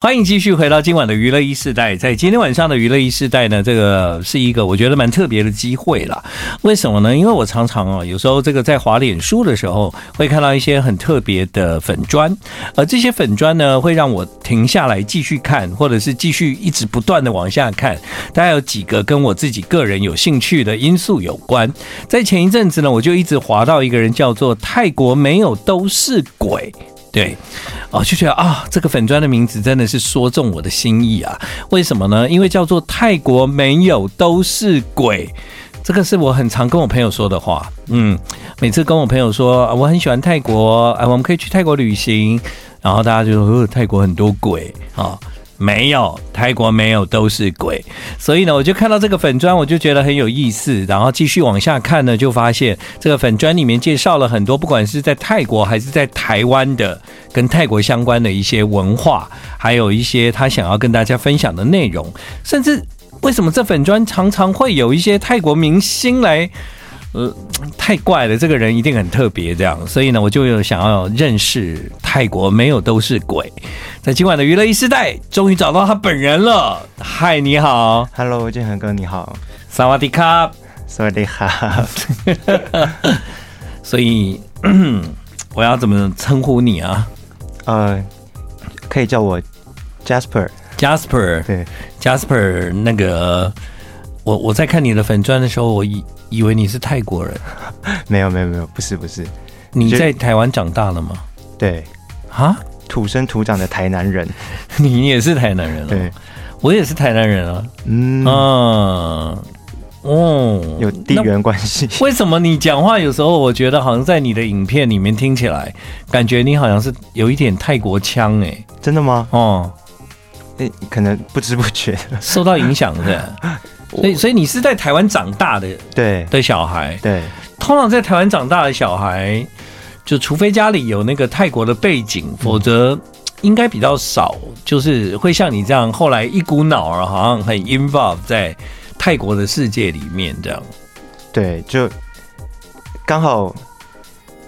欢迎继续回到今晚的娱乐一世代，在今天晚上的娱乐一世代呢，这个是一个我觉得蛮特别的机会啦。为什么呢？因为我常常啊，有时候这个在滑脸书的时候，会看到一些很特别的粉砖，而这些粉砖呢，会让我停下来继续看，或者是继续一直不断的往下看。大概有几个跟我自己个人有兴趣的因素有关。在前一阵子呢，我就一直滑到一个人叫做泰国没有都是鬼。对，哦，就觉得啊，这个粉砖的名字真的是说中我的心意啊！为什么呢？因为叫做泰国没有都是鬼，这个是我很常跟我朋友说的话。嗯，每次跟我朋友说啊我很喜欢泰国，哎，我们可以去泰国旅行，然后大家就说，呃，泰国很多鬼啊。没有，泰国没有都是鬼，所以呢，我就看到这个粉砖，我就觉得很有意思，然后继续往下看呢，就发现这个粉砖里面介绍了很多，不管是在泰国还是在台湾的跟泰国相关的一些文化，还有一些他想要跟大家分享的内容，甚至为什么这粉砖常常会有一些泰国明星来。呃，太怪了，这个人一定很特别，这样，所以呢，我就有想要认识泰国没有都是鬼。在今晚的娱乐一时代，终于找到他本人了。嗨，你好，Hello，建恒哥，你好。萨瓦迪卡，萨瓦迪卡。所以我要怎么称呼你啊？呃，可以叫我 Jasper。Jasper，对，Jasper。那个，我我在看你的粉砖的时候，我以。以为你是泰国人，没有没有没有，不是不是。你在台湾长大了吗？对，啊，土生土长的台南人。你也是台南人啊？对，我也是台南人啊。嗯啊，哦，有地缘关系。为什么你讲话有时候我觉得好像在你的影片里面听起来，感觉你好像是有一点泰国腔哎？真的吗？哦，诶，可能不知不觉受到影响的。所以，所以你是在台湾长大的，对的小孩，对。通常在台湾长大的小孩，就除非家里有那个泰国的背景，否则应该比较少，就是会像你这样，后来一股脑儿好像很 involve 在泰国的世界里面这样。对，就刚好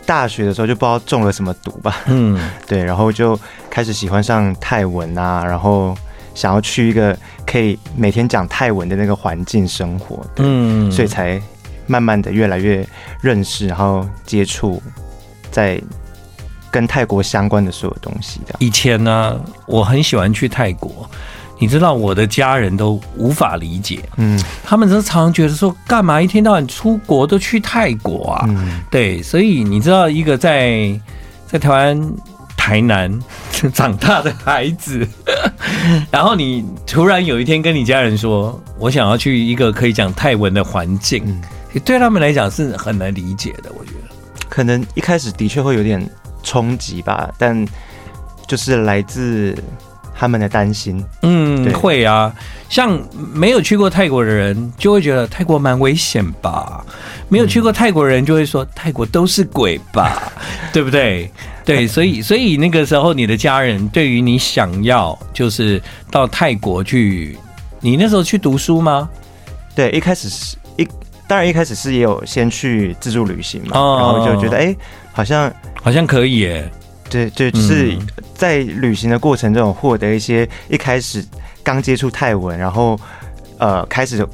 大学的时候就不知道中了什么毒吧，嗯，对，然后就开始喜欢上泰文啊，然后。想要去一个可以每天讲泰文的那个环境生活，嗯，所以才慢慢的越来越认识，然后接触在跟泰国相关的所有东西的。以前呢，我很喜欢去泰国，你知道我的家人都无法理解，嗯，他们都常常觉得说，干嘛一天到晚出国都去泰国啊？嗯，对，所以你知道一个在在台湾。台南长大的孩子，然后你突然有一天跟你家人说：“我想要去一个可以讲泰文的环境。”嗯，对他们来讲是很难理解的。我觉得可能一开始的确会有点冲击吧，但就是来自他们的担心。嗯，会啊，像没有去过泰国的人就会觉得泰国蛮危险吧，没有去过泰国人就会说泰国都是鬼吧，对不对？对，所以所以那个时候，你的家人对于你想要就是到泰国去，你那时候去读书吗？对，一开始是一，当然一开始是也有先去自助旅行嘛，哦、然后就觉得哎，好像好像可以耶。对对，就是在旅行的过程中获得一些一开始刚接触泰文，然后呃开始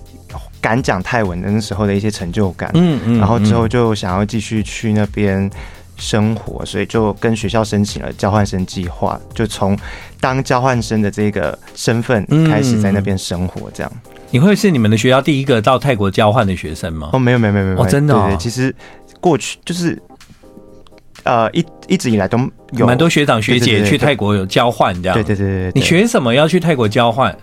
敢讲泰文的那时候的一些成就感，嗯嗯，然后之后就想要继续去那边。生活，所以就跟学校申请了交换生计划，就从当交换生的这个身份开始在那边生活。这样，嗯，你会是你们的学校第一个到泰国交换的学生吗？哦，没有，没有，没有，没有，哦，真的，哦，对，对，其实过去就是呃一一直以来都有蛮多学长学姐去泰国有交换这样。对对对你学什么要去泰国交换？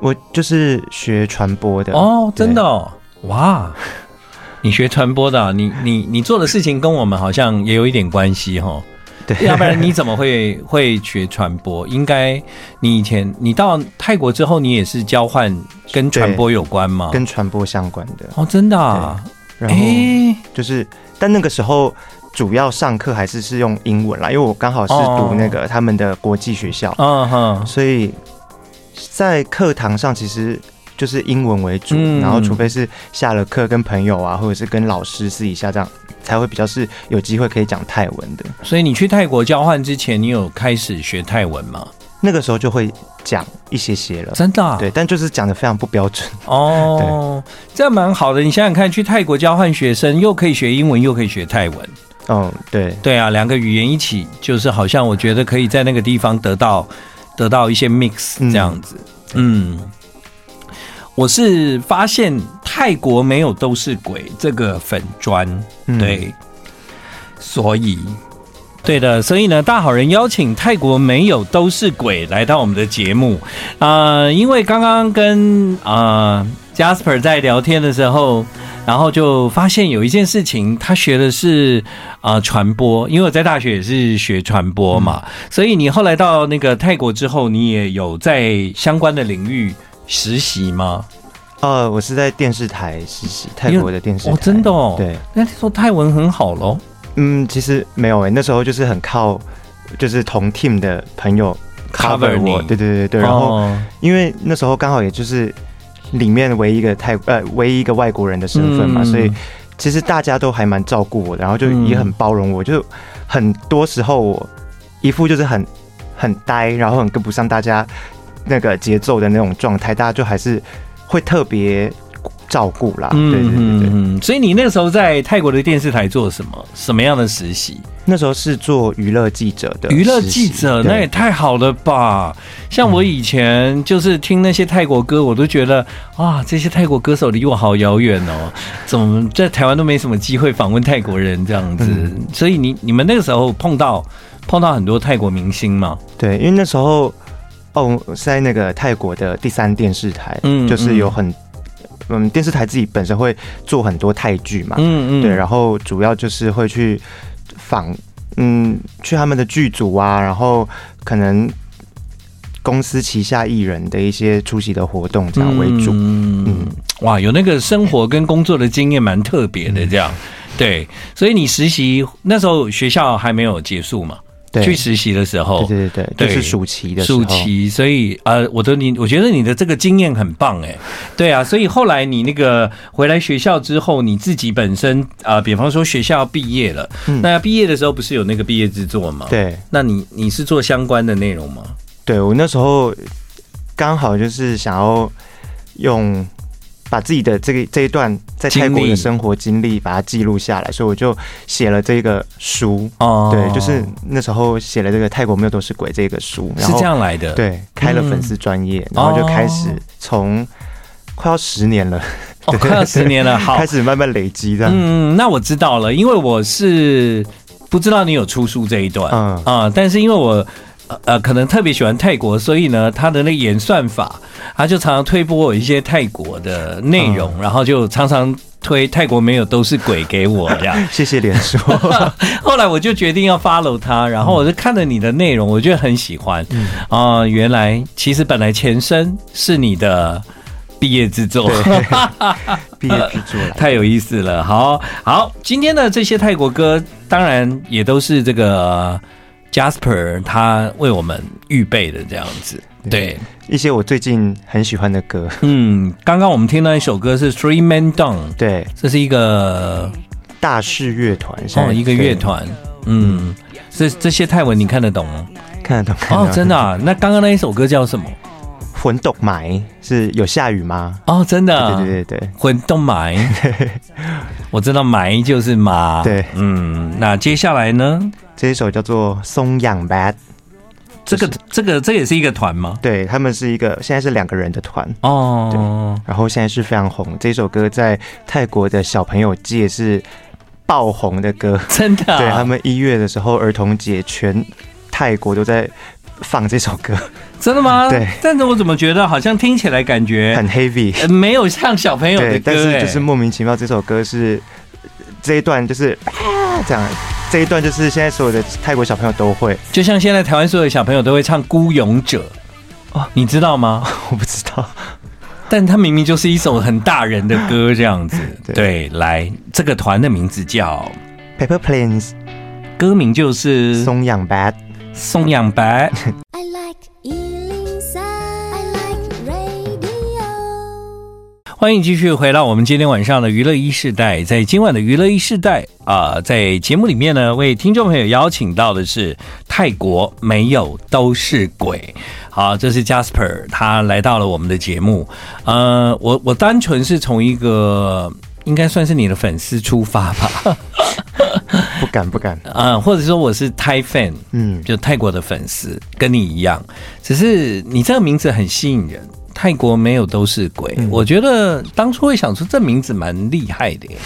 我就是学传播的。哦，真的，哦，哇。你学传播的，啊，你你你做的事情跟我们好像也有一点关系哈。对，要不然你怎么会会学传播？应该你以前你到泰国之后，你也是交换跟传播有关吗？跟传播相关的哦，真的啊。然后就是，欸，但那个时候主要上课还是是用英文啦，因为我刚好是读那个他们的国际学校，嗯哼，所以在课堂上其实。就是英文为主，嗯，然后除非是下了课跟朋友啊，或者是跟老师私底下这样，才会比较是有机会可以讲泰文的。所以你去泰国交换之前，你有开始学泰文吗？那个时候就会讲一些些了，真的、啊，对，但就是讲的非常不标准。哦。这样蛮好的，你想想看，去泰国交换学生，又可以学英文，又可以学泰文。哦，对，对啊，两个语言一起，就是好像我觉得可以在那个地方得到得到一些 mix 这样子。嗯，嗯，我是发现泰国没有都是鬼这个粉砖，对，嗯、所以。对的，所以呢，大好人邀请泰国没有都是鬼来到我们的节目。啊、呃，因为刚刚跟啊、呃、Jasper 在聊天的时候，然后就发现有一件事情，他学的是啊、呃、传播，因为我在大学也是学传播嘛，嗯、所以你后来到那个泰国之后，你也有在相关的领域实习吗？呃，我是在电视台实习，泰国的电视台，哦，真的哦，对，那说泰文很好喽。嗯，其实没有诶、欸，那时候就是很靠，就是同 team 的朋友 cover 我，对对对对。然后因为那时候刚好也就是里面唯一一个泰呃唯一一个外国人的身份嘛，所以其实大家都还蛮照顾我，然后就也很包容我，就很多时候我一副就是很很呆，然后很跟不上大家那个节奏的那种状态，大家就还是会特别。照顾啦，对对对对，嗯，所以你那个时候在泰国的电视台做什么？什么样的实习？那时候是做娱乐记者的。娱乐记者，那也太好了吧！像我以前就是听那些泰国歌，我都觉得啊，这些泰国歌手离我好遥远哦，怎么在台湾都没什么机会访问泰国人这样子？所以你你们那个时候碰到碰到很多泰国明星吗？对，因为那时候哦，在那个泰国的第三电视台，嗯，就是有很。嗯，电视台自己本身会做很多泰剧嘛，嗯嗯，对，然后主要就是会去访，嗯，去他们的剧组啊，然后可能公司旗下艺人的一些出席的活动这样为主，嗯，嗯哇，有那个生活跟工作的经验蛮特别的这样，对，所以你实习那时候学校还没有结束嘛？去实习的时候，对对对对，就是暑期的时候，暑期，所以呃，我的你，我觉得你的这个经验很棒哎，对啊，所以后来你那个回来学校之后，你自己本身啊、呃，比方说学校毕业了，嗯、那毕业的时候不是有那个毕业制作吗？对，那你你是做相关的内容吗？对，我那时候刚好就是想要用。把自己的这个这一段在泰国的生活经历把它记录下来，所以我就写了这个书。哦，对，就是那时候写了这个《泰国没有都是鬼》这个书，然后是这样来的。对，开了粉丝专业，然后就开始从快要十年了，快要十年了，好，开始慢慢累积这样。嗯，那我知道了，因为我是不知道你有出书这一段，嗯啊，但是因为我。呃，可能特别喜欢泰国，所以呢，他的那个演算法，他就常常推播我一些泰国的内容，嗯、然后就常常推泰国没有都是鬼给我这样。谢谢脸书。后来我就决定要 follow 他，然后我就看了你的内容，我觉得很喜欢。啊、嗯呃，原来其实本来前身是你的毕业制作，毕业制作太有意思了。好好，今天的这些泰国歌，当然也都是这个。Jasper 他为我们预备的这样子，对一些我最近很喜欢的歌。嗯，刚刚我们听到一首歌是 Three Men Down，对，这是一个大势乐团，哦，一个乐团。嗯，这这些泰文你看得懂吗？看得懂。哦，真的啊？那刚刚那一首歌叫什么？混动霾是有下雨吗？哦，真的。对对对对，混动霾。我知道霾就是麻。对，嗯，那接下来呢？这一首叫做《松养 Bad》，这个这个这也是一个团吗？对，他们是一个现在是两个人的团哦，对，然后现在是非常红。这首歌在泰国的小朋友界是爆红的歌，真的啊。对，他们一月的时候，儿童节全泰国都在放这首歌，真的吗？对。但是我怎么觉得好像听起来感觉很 heavy，没有像小朋友的歌，但是就是莫名其妙，这首歌是这一段就是这样。这一段就是现在所有的泰国小朋友都会，就像现在台湾所有的小朋友都会唱《孤勇者》哦，你知道吗？我不知道，但它明明就是一首很大人的歌，这样子。对，对，来，这个团的名字叫 Paper Planes，歌名就是松养 Bad，松阳 Bad。欢迎继续回到我们今天晚上的娱乐一世代。在今晚的娱乐一世代啊，在节目里面呢，为听众朋友邀请到的是泰国没有都是鬼。好，这是 Jasper，他来到了我们的节目。呃，我我单纯是从一个应该算是你的粉丝出发吧。不敢不敢 啊，或者说我是泰 fan，嗯，就泰国的粉丝，跟你一样。只是你这个名字很吸引人。泰国没有都是鬼，嗯、我觉得当初会想出这名字蛮厉害的耶。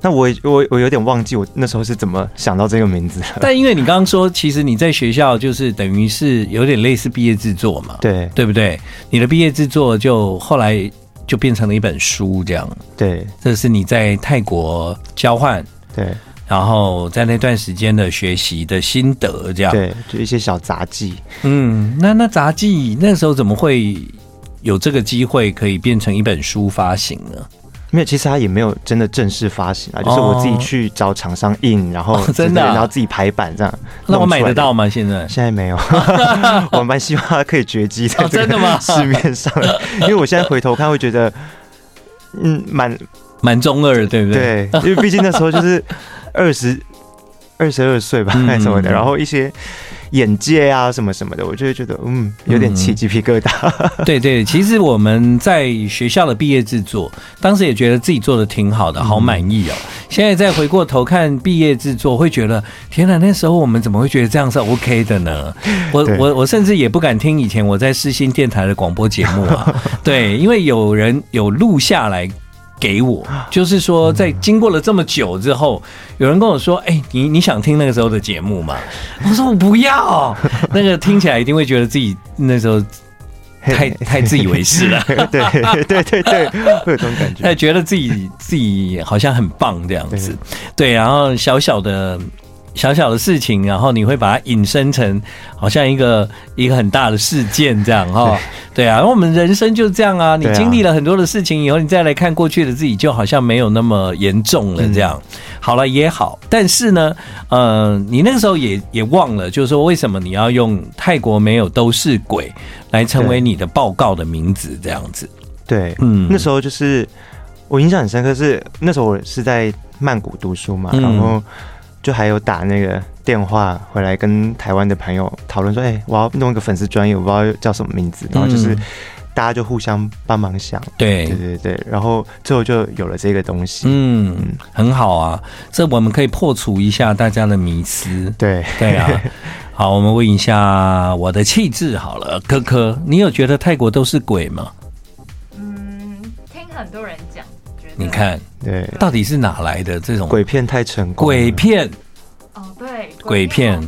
那我我我有点忘记我那时候是怎么想到这个名字。但因为你刚刚说，其实你在学校就是等于是有点类似毕业制作嘛，对对不对？你的毕业制作就后来就变成了一本书这样。对，这是你在泰国交换，对，然后在那段时间的学习的心得这样。对，就一些小杂技。嗯，那那杂技那时候怎么会？有这个机会可以变成一本书发行了，没有，其实它也没有真的正式发行啊，就是我自己去找厂商印，然后真的，然后自己排版这样。那我买得到吗？现在现在没有，我蛮希望它可以绝迹在这个市面上，因为我现在回头看会觉得，嗯，蛮蛮中二，对不对？对，因为毕竟那时候就是 二十二十二岁吧，什么的，然后一些。眼界啊，什么什么的，我就会觉得，嗯，有点起鸡皮疙瘩。嗯、对 对，其实我们在学校的毕业制作，当时也觉得自己做的挺好的，好满意哦。嗯、现在再回过头看毕业制作，会觉得，天哪，那时候我们怎么会觉得这样是 OK 的呢？我我我甚至也不敢听以前我在世新电台的广播节目啊，对，因为有人有录下来。给我，就是说，在经过了这么久之后，有人跟我说：“哎，你你想听那个时候的节目吗？” 我说：“我不要。”那个听起来一定会觉得自己那时候太太自以为是了。对对对对，会有这种感觉，他觉得自己自己好像很棒这样子。对，然后小小的。小小的事情，然后你会把它引申成好像一个一个很大的事件这样哈，对啊，然后我们人生就这样啊，你经历了很多的事情以后，你再来看过去的自己，就好像没有那么严重了这样。好了也好，但是呢，呃，你那个时候也也忘了，就是说为什么你要用泰国没有都是鬼来成为你的报告的名字这样子？对，嗯，那时候就是我印象很深刻，是那时候我是在曼谷读书嘛，然后。就还有打那个电话回来跟台湾的朋友讨论说，哎，我要弄一个粉丝专业，我不知道叫什么名字，然后就是大家就互相帮忙想，对。对对对，然后最后就有了这个东西，嗯，很好啊，这我们可以破除一下大家的迷思，对。对啊，好，我们问一下我的气质好了，科科，你有觉得泰国都是鬼吗？嗯，听很多人讲。你看，对，到底是哪来的这种鬼片太成功？鬼片，哦，对，鬼片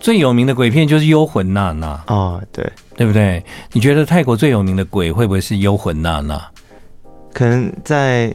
最有名的鬼片就是《幽魂娜娜》哦，对，对不对？你觉得泰国最有名的鬼会不会是《幽魂娜娜》？可能在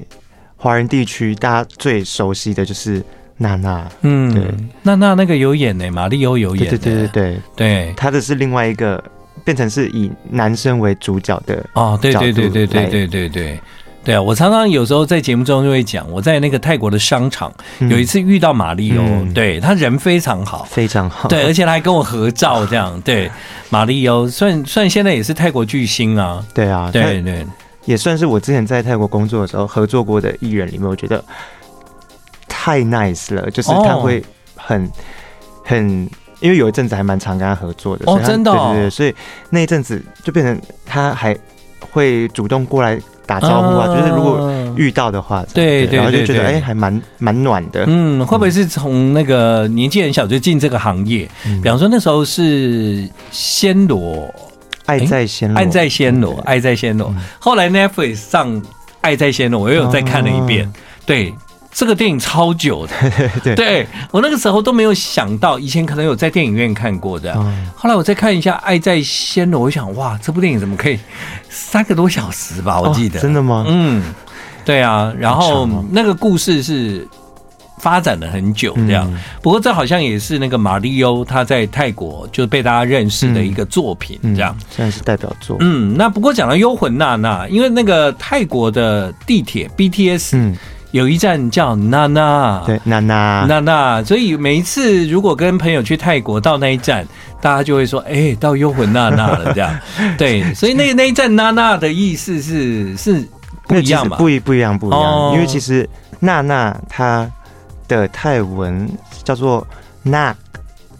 华人地区，大家最熟悉的就是娜娜。嗯，对，娜娜那个有演呢，玛丽欧有演，对对对对对，他的是另外一个变成是以男生为主角的哦，对对对对对对对对。对啊，我常常有时候在节目中就会讲，我在那个泰国的商场有一次遇到马丽欧，嗯、对，他人非常好，非常好，对，而且他还跟我合照，这样，对，马丽欧算算现在也是泰国巨星啊，对啊，对对，也算是我之前在泰国工作的时候合作过的艺人里面，我觉得太 nice 了，就是他会很、哦、很，因为有一阵子还蛮常跟他合作的，哦，真的、哦，对对对，所以那一阵子就变成他还会主动过来。打招呼啊，就是如果遇到的话，对对，然后就觉得哎，还蛮蛮暖的。嗯，会不会是从那个年纪很小就进这个行业？比方说那时候是暹罗，爱在暹罗，爱在暹罗，爱在暹罗。后来 Netflix 上《爱在暹罗》，我又有再看了一遍。对。这个电影超久的，对，对我那个时候都没有想到，以前可能有在电影院看过的。后来我再看一下《爱在暹罗》，我想哇，这部电影怎么可以三个多小时吧？我记得真的吗？嗯，对啊。然后那个故事是发展了很久，这样。不过这好像也是那个玛丽欧他在泰国就被大家认识的一个作品，这样现在是代表作。嗯，那不过讲到《幽魂娜娜》，因为那个泰国的地铁 BTS，嗯。有一站叫娜娜，对，娜娜，娜娜。所以每一次如果跟朋友去泰国到那一站，大家就会说：“哎、欸，到幽魂娜娜了。”这样，对。所以那那一站娜娜的意思是是不一样嘛？不一不一样不一样，哦、因为其实娜娜它的泰文叫做 nak，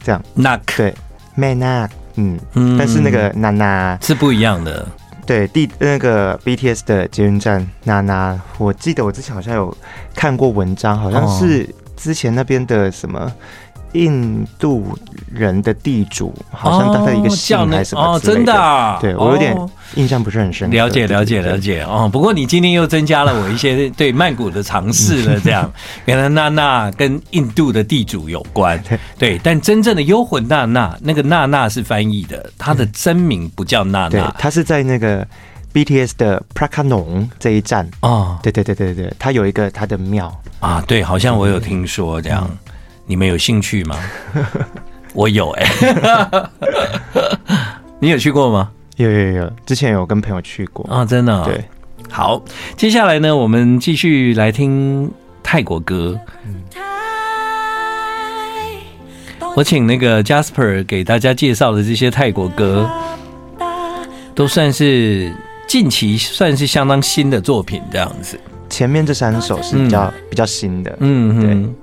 这样 nak 对，manak，嗯嗯，但是那个娜娜是不一样的。对，第那个 BTS 的捷运站娜娜，我记得我之前好像有看过文章，好像是之前那边的什么。印度人的地主好像他的一个姓还是哦，真的，啊，对我有点印象不是很深。了解了解了解哦，不过你今天又增加了我一些对曼谷的尝试了。这样，原来娜娜跟印度的地主有关，对。但真正的幽魂娜娜，那个娜娜是翻译的，她的真名不叫娜娜，她是在那个 BTS 的 Prakanong 这一站哦。对对对对对，她有一个她的庙啊，对，好像我有听说这样。你们有兴趣吗？我有哎、欸，你有去过吗？有有有，之前有跟朋友去过啊，真的、哦。对，好，接下来呢，我们继续来听泰国歌。嗯、我请那个 Jasper 给大家介绍的这些泰国歌，都算是近期算是相当新的作品，这样子。前面这三首是比较、嗯、比较新的，嗯，对。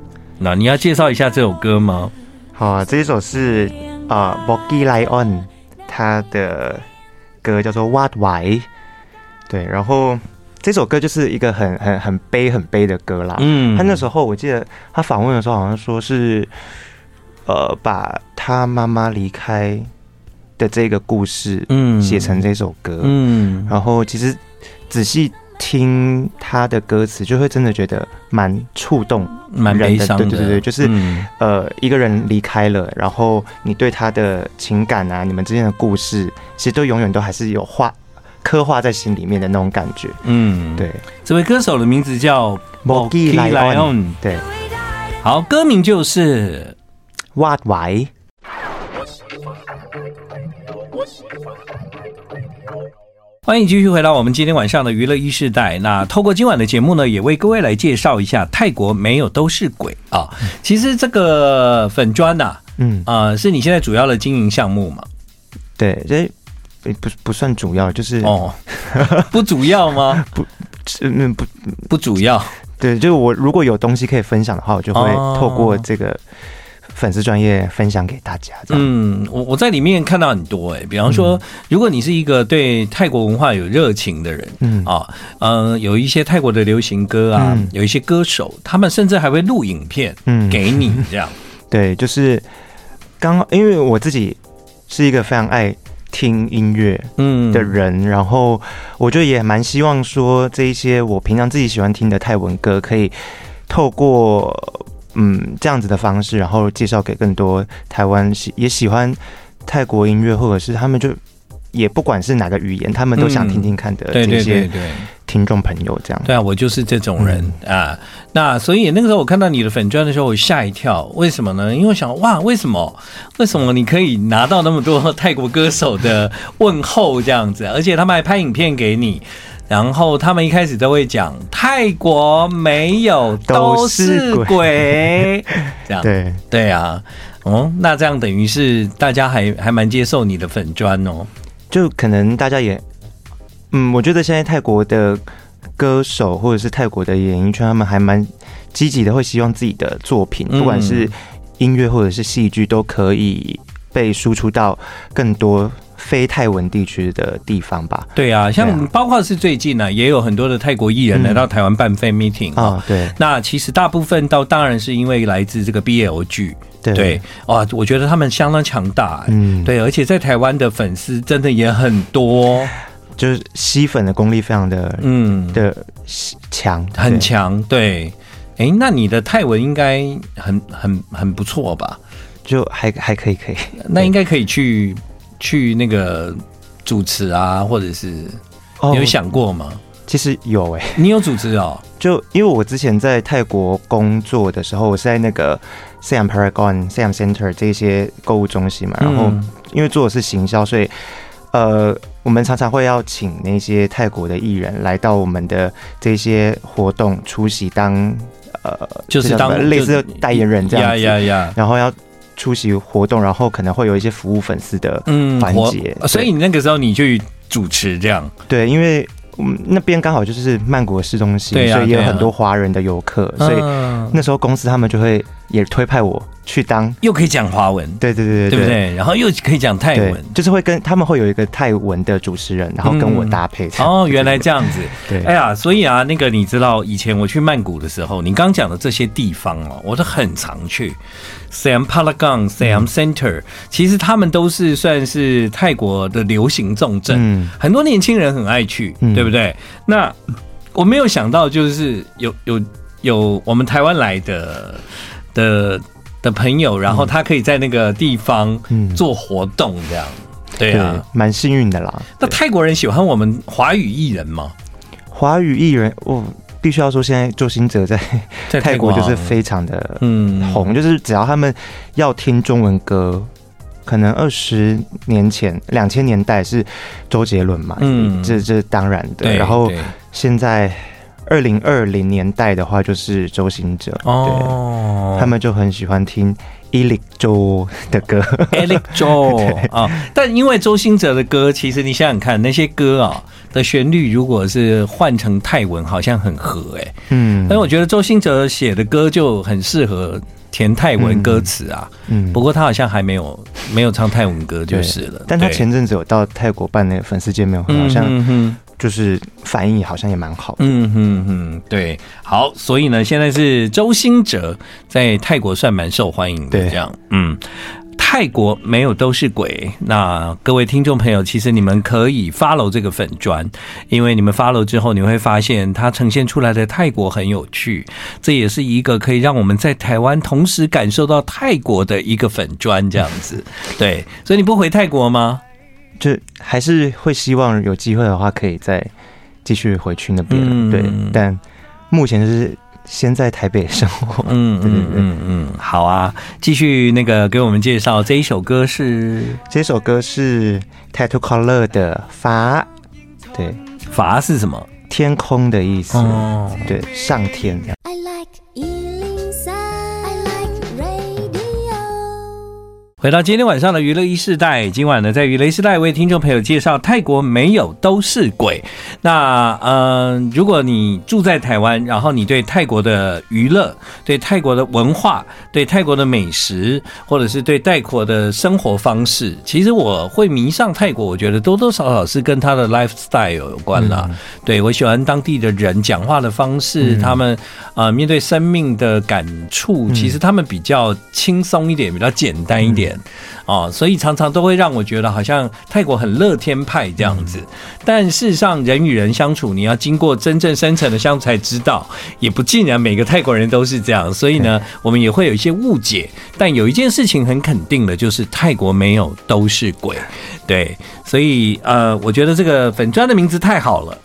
那你要介绍一下这首歌吗？好啊，这一首是啊 Boggy Lion 他的歌叫做 What Why？对，然后这首歌就是一个很很很悲很悲的歌啦。嗯，他那时候我记得他访问的时候好像说是呃把他妈妈离开的这个故事嗯写成这首歌嗯，然后其实仔细。听他的歌词，就会真的觉得蛮触动、蛮悲伤的。对对对对，就是、嗯、呃，一个人离开了，然后你对他的情感啊，你们之间的故事，其实都永远都还是有画刻画在心里面的那种感觉。嗯，对。这位歌手的名字叫 Boggy Lion。对，好，歌名就是 What Why。欢迎继续回到我们今天晚上的娱乐一世代。那透过今晚的节目呢，也为各位来介绍一下泰国没有都是鬼啊。其实这个粉砖呐，嗯啊，是你现在主要的经营项目嘛？对，这不不算主要，就是哦，不主要吗？不，嗯不不主要。对，就是我如果有东西可以分享的话，我就会透过这个。粉丝专业分享给大家。嗯，我我在里面看到很多哎、欸，比方说，嗯、如果你是一个对泰国文化有热情的人，嗯啊，嗯、呃，有一些泰国的流行歌啊，嗯、有一些歌手，他们甚至还会录影片，嗯，给你这样。对，就是刚好因为我自己是一个非常爱听音乐嗯的人，嗯、然后我就也蛮希望说，这一些我平常自己喜欢听的泰文歌，可以透过。嗯，这样子的方式，然后介绍给更多台湾喜也喜欢泰国音乐，或者是他们就也不管是哪个语言，他们都想听听看的这些听众朋友，这样、嗯、对，啊，我就是这种人、嗯、啊。那所以那个时候我看到你的粉钻的时候，我吓一跳，为什么呢？因为我想哇，为什么为什么你可以拿到那么多泰国歌手的问候这样子，而且他们还拍影片给你。然后他们一开始都会讲泰国没有都是鬼，这样。对。对啊，哦，那这样等于是大家还还蛮接受你的粉砖哦，就可能大家也，嗯，我觉得现在泰国的歌手或者是泰国的演艺圈，他们还蛮积极的，会希望自己的作品，不管是音乐或者是戏剧，都可以被输出到更多。非泰文地区的地方吧，对啊，像包括是最近呢、啊，也有很多的泰国艺人来到台湾办 fan meeting 啊，对，那其实大部分到当然是因为来自这个 BL 剧，对，对，哇，我觉得他们相当强大、欸，嗯，对，而且在台湾的粉丝真的也很多，就是吸粉的功力非常的，嗯，的强，很强，对，哎、欸，那你的泰文应该很很很不错吧？就还还可以，可以，那应该可以去。去那个主持啊，或者是你有想过吗？哦、其实有哎、欸，你有主持哦。就因为我之前在泰国工作的时候，我是在那个 Siam Paragon、Siam Center 这些购物中心嘛，然后因为做的是行销，所以呃，我们常常会要请那些泰国的艺人来到我们的这些活动出席当，当呃，就是当类似代言人这样子，呀呀呀，然后要出席活动，然后可能会有一些服务粉丝的环节，嗯，所以你那个时候你去主持这样，对，因为。我们那边刚好就是曼谷的市中心，啊、所以也有很多华人的游客，啊、所以那时候公司他们就会也推派我去当，又可以讲华文，对对对对，对不对？然后又可以讲泰文，就是会跟他们会有一个泰文的主持人，然后跟我搭配。嗯、哦，原来这样子，对。哎呀，所以啊，那个你知道，以前我去曼谷的时候，你刚讲的这些地方哦，我都很常去。Siam Paragon、Siam Center，其实他们都是算是泰国的流行重镇，嗯、很多年轻人很爱去，嗯、对不对？那我没有想到，就是有有有我们台湾来的的的朋友，然后他可以在那个地方做活动，这样，嗯、对啊，蛮幸运的啦。那泰国人喜欢我们华语艺人吗？华语艺人，我。必须要说，现在周星哲在 泰国就是非常的嗯红，就是只要他们要听中文歌，可能二十年前两千年代是周杰伦嘛，嗯，这这当然的。然后现在二零二零年代的话，就是周兴哲，哦，他们就很喜欢听 Elic 周的歌，Eric 周。啊。但因为周兴哲的歌，其实你想想看，那些歌啊。的旋律如果是换成泰文，好像很合哎、欸，嗯，但我觉得周兴哲写的歌就很适合填泰文歌词啊，嗯，不过他好像还没有没有唱泰文歌就是了，但他前阵子有到泰国办那个粉丝见面会，好像就是反应好像也蛮好的，嗯嗯嗯，对，好，所以呢，现在是周兴哲在泰国算蛮受欢迎的，这样，嗯。泰国没有都是鬼。那各位听众朋友，其实你们可以 follow 这个粉砖，因为你们 follow 之后，你会发现它呈现出来的泰国很有趣。这也是一个可以让我们在台湾同时感受到泰国的一个粉砖，这样子。对，所以你不回泰国吗？就还是会希望有机会的话，可以再继续回去那边。嗯、对，但目前是。先在台北生活，嗯 嗯嗯嗯，好啊，继续那个给我们介绍这一首歌是，这首歌是 Tattoo Color 的法，对，法是什么？天空的意思，哦，对，上天这样。回到今天晚上的娱乐一世代，今晚呢，在娱乐一世代为听众朋友介绍泰国没有都是鬼。那嗯、呃，如果你住在台湾，然后你对泰国的娱乐、对泰国的文化、对泰国的美食，或者是对泰国的生活方式，其实我会迷上泰国。我觉得多多少少是跟他的 lifestyle 有关啦。嗯、对，我喜欢当地的人讲话的方式，嗯、他们啊、呃、面对生命的感触，其实他们比较轻松一点，比较简单一点。哦，所以常常都会让我觉得好像泰国很乐天派这样子，但事实上人与人相处，你要经过真正深层的相处才知道，也不尽然每个泰国人都是这样。所以呢，我们也会有一些误解。但有一件事情很肯定的，就是泰国没有都是鬼。对，所以呃，我觉得这个粉砖的名字太好了。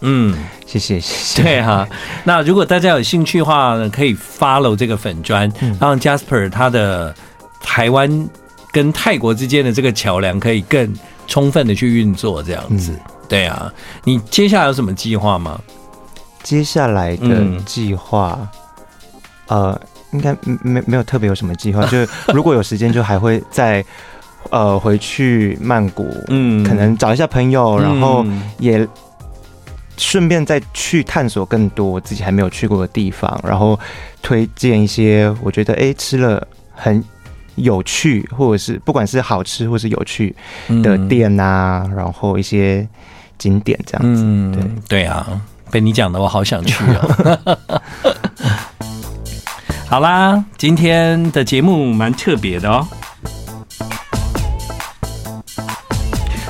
嗯，谢谢，谢谢。对哈，那如果大家有兴趣的话呢，可以 follow 这个粉砖，让 Jasper 他的。台湾跟泰国之间的这个桥梁可以更充分的去运作，这样子。对啊，你接下来有什么计划吗？接下来的计划，呃，应该没没有特别有什么计划，就是如果有时间，就还会再呃回去曼谷，嗯，可能找一下朋友，然后也顺便再去探索更多自己还没有去过的地方，然后推荐一些我觉得哎吃了很。有趣，或者是不管是好吃或是有趣的店啊，嗯、然后一些景点这样子，嗯、对对啊，被你讲的我好想去啊。好啦，今天的节目蛮特别的哦。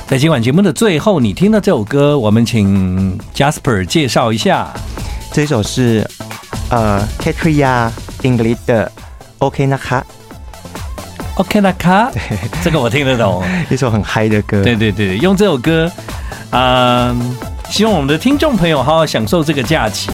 在今晚节目的最后，你听到这首歌，我们请 Jasper 介绍一下。这首是呃 Katria English 的 OK 那卡。OK 那卡，这个我听得懂，一首很嗨的歌。对对对，用这首歌，嗯，希望我们的听众朋友好好享受这个假期。